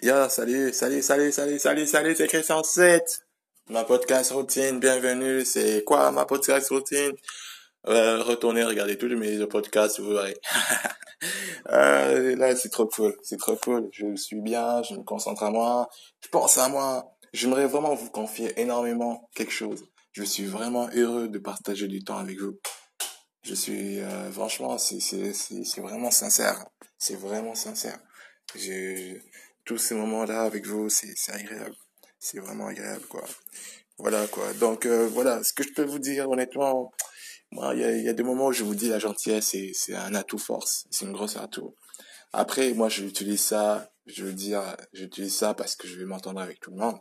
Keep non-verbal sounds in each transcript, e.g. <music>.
Yo, salut, salut, salut, salut, salut, salut, c'est Christian 7. Ma podcast routine, bienvenue. C'est quoi ma podcast routine? Euh, retournez regarder tous mes podcasts, vous verrez. <laughs> euh, là, c'est trop cool, c'est trop cool. Je suis bien, je me concentre à moi, je pense à moi. J'aimerais vraiment vous confier énormément quelque chose. Je suis vraiment heureux de partager du temps avec vous. Je suis, euh, franchement, c'est, vraiment sincère. C'est vraiment sincère. J'ai, tous ces moments-là avec vous, c'est agréable. C'est vraiment agréable, quoi. Voilà, quoi. Donc, euh, voilà, ce que je peux vous dire, honnêtement, moi, il y a, des moments où je vous dis la gentillesse, c'est un atout force. C'est une grosse atout. Après, moi, je utilise ça, je veux dire, j'utilise ça parce que je vais m'entendre avec tout le monde.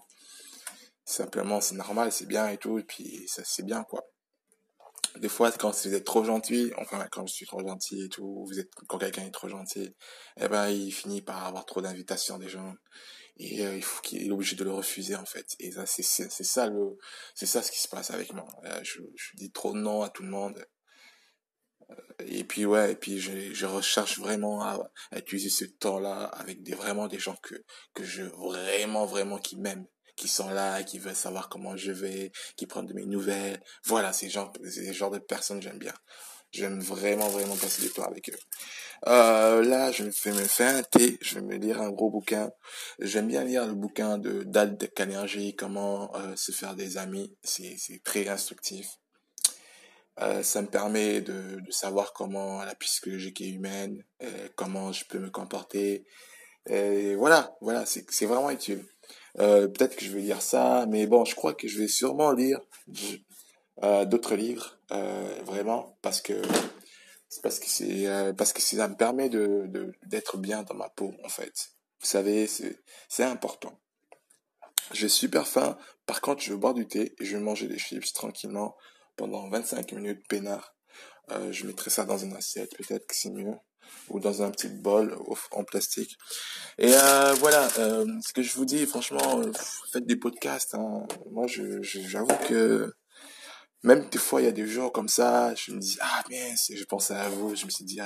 Simplement, c'est normal, c'est bien et tout, et puis ça, c'est bien, quoi des fois, quand vous êtes trop gentil, enfin, quand je suis trop gentil et tout, vous êtes, quand quelqu'un est trop gentil, eh ben, il finit par avoir trop d'invitations des gens. Et euh, il faut qu'il est obligé de le refuser, en fait. Et ça, c'est, c'est, ça le, c'est ça ce qui se passe avec moi. Je, je dis trop non à tout le monde. Euh, et puis, ouais, et puis, je, je recherche vraiment à, à utiliser ce temps-là avec des, vraiment des gens que, que je, vraiment, vraiment, qui m'aiment qui sont là, qui veulent savoir comment je vais, qui prennent de mes nouvelles. Voilà, ces gens, ces genres de personnes, j'aime bien. J'aime vraiment, vraiment passer du temps avec eux. Euh, là, je vais me faire un thé, je vais me lire un gros bouquin. J'aime bien lire le bouquin de Dal de comment euh, se faire des amis. C'est, très instructif. Euh, ça me permet de, de savoir comment la psychologie est humaine, comment je peux me comporter. Et voilà, voilà, c'est vraiment utile. Euh, peut-être que je vais lire ça, mais bon, je crois que je vais sûrement lire euh, d'autres livres, euh, vraiment, parce que parce que c'est parce que ça me permet de d'être bien dans ma peau, en fait. Vous savez, c'est c'est important. J'ai super faim. Par contre, je vais boire du thé et je vais manger des chips tranquillement pendant 25 minutes peinard. Je mettrai ça dans une assiette, peut-être que c'est mieux ou dans un petit bol en plastique. Et euh, voilà, euh, ce que je vous dis, franchement, euh, faites des podcasts. Hein. Moi, je, j'avoue que même des fois, il y a des jours comme ça, je me dis ah mince, je pensais à vous, je me suis dit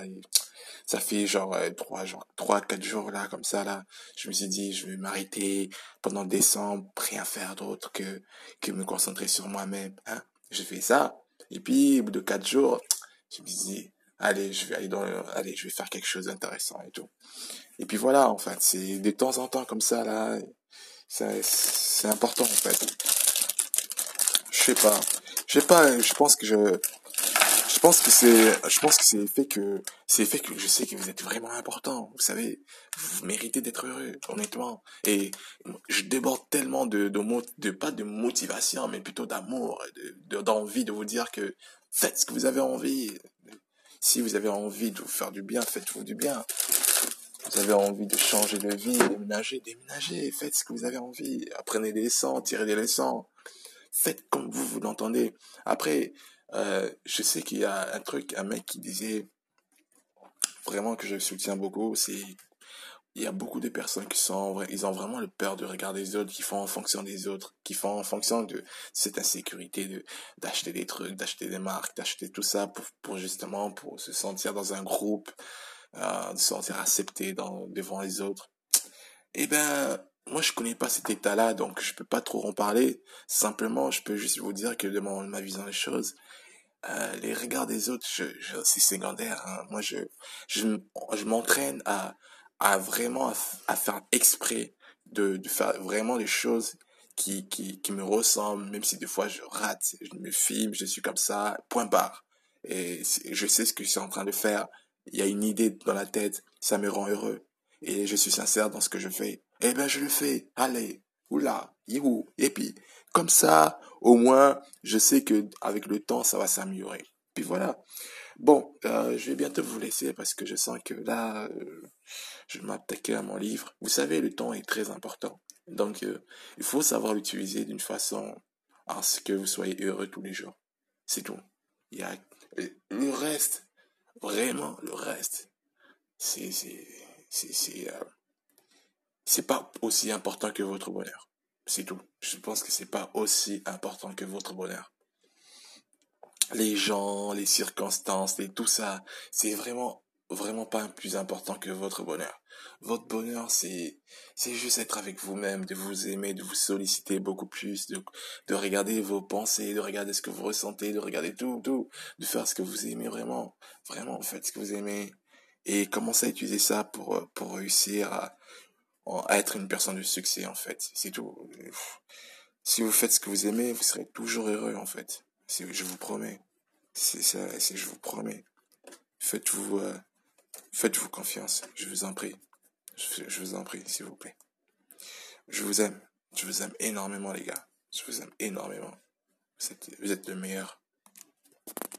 ça fait genre trois genre trois quatre jours là comme ça là, je me suis dit je vais m'arrêter pendant décembre, rien faire d'autre que que me concentrer sur moi-même. Hein. J'ai fait ça et puis au bout de quatre jours, je me dis allez, je vais aller dans, allez, je vais faire quelque chose d'intéressant et tout. Et puis voilà, en fait, c'est de temps en temps comme ça là, c'est important en fait. Je sais pas, je sais pas, je pense que je, je pense que c'est, je pense que c'est fait que, c'est fait que je sais que vous êtes vraiment important. Vous savez, vous méritez d'être heureux, honnêtement. Et je déborde tellement de, de, de pas de motivation, mais plutôt d'amour, d'envie de vous dire que faites ce que vous avez envie. Si vous avez envie de vous faire du bien, faites-vous du bien. Vous avez envie de changer de vie, déménager, déménager, faites ce que vous avez envie. Apprenez des leçons, tirez des leçons. Faites comme vous vous l'entendez. Après, euh, je sais qu'il y a un truc, un mec qui disait vraiment que je soutiens beaucoup, c'est il y a beaucoup de personnes qui sont, ils ont vraiment le peur de regarder les autres, qui font en fonction des autres, qui font en fonction de cette insécurité de d'acheter des trucs, d'acheter des marques, d'acheter tout ça pour, pour justement pour se sentir dans un groupe, euh, se sentir accepté devant les autres. Eh ben, moi je connais pas cet état-là, donc je peux pas trop en parler. Simplement, je peux juste vous dire que de ma vision des choses, euh, les regards des autres, je, je c'est secondaire. Hein. Moi, je, je, je m'entraîne à à vraiment à, faire exprès de, de faire vraiment les choses qui, qui, qui me ressemblent, même si des fois je rate, je me filme, je suis comme ça, point barre. Et je sais ce que je suis en train de faire. Il y a une idée dans la tête, ça me rend heureux. Et je suis sincère dans ce que je fais. Eh ben, je le fais. Allez, oula, you. Et puis, comme ça, au moins, je sais que avec le temps, ça va s'améliorer. Puis voilà. Bon, euh, je vais bientôt vous laisser parce que je sens que là, euh, je m'attaquer à mon livre. Vous savez, le temps est très important. Donc, euh, il faut savoir l'utiliser d'une façon à ce que vous soyez heureux tous les jours. C'est tout. Il y a le reste, vraiment le reste, c'est c'est c'est c'est pas aussi important que votre bonheur. C'est tout. Je pense que c'est pas aussi important que votre bonheur les gens, les circonstances et tout ça, c'est vraiment vraiment pas plus important que votre bonheur. Votre bonheur, c'est, c'est juste être avec vous-même, de vous aimer, de vous solliciter beaucoup plus, de, de regarder vos pensées, de regarder ce que vous ressentez, de regarder tout, tout, de faire ce que vous aimez vraiment, vraiment, faites ce que vous aimez et commencez à utiliser ça pour, pour réussir à, être une personne de succès, en fait. C'est tout. Si vous faites ce que vous aimez, vous serez toujours heureux, en fait. Je vous promets. C'est ça, je vous promets. Faites-vous, euh, faites-vous confiance. Je vous en prie. Je, je vous en prie, s'il vous plaît. Je vous aime. Je vous aime énormément, les gars. Je vous aime énormément. Vous êtes, vous êtes le meilleur.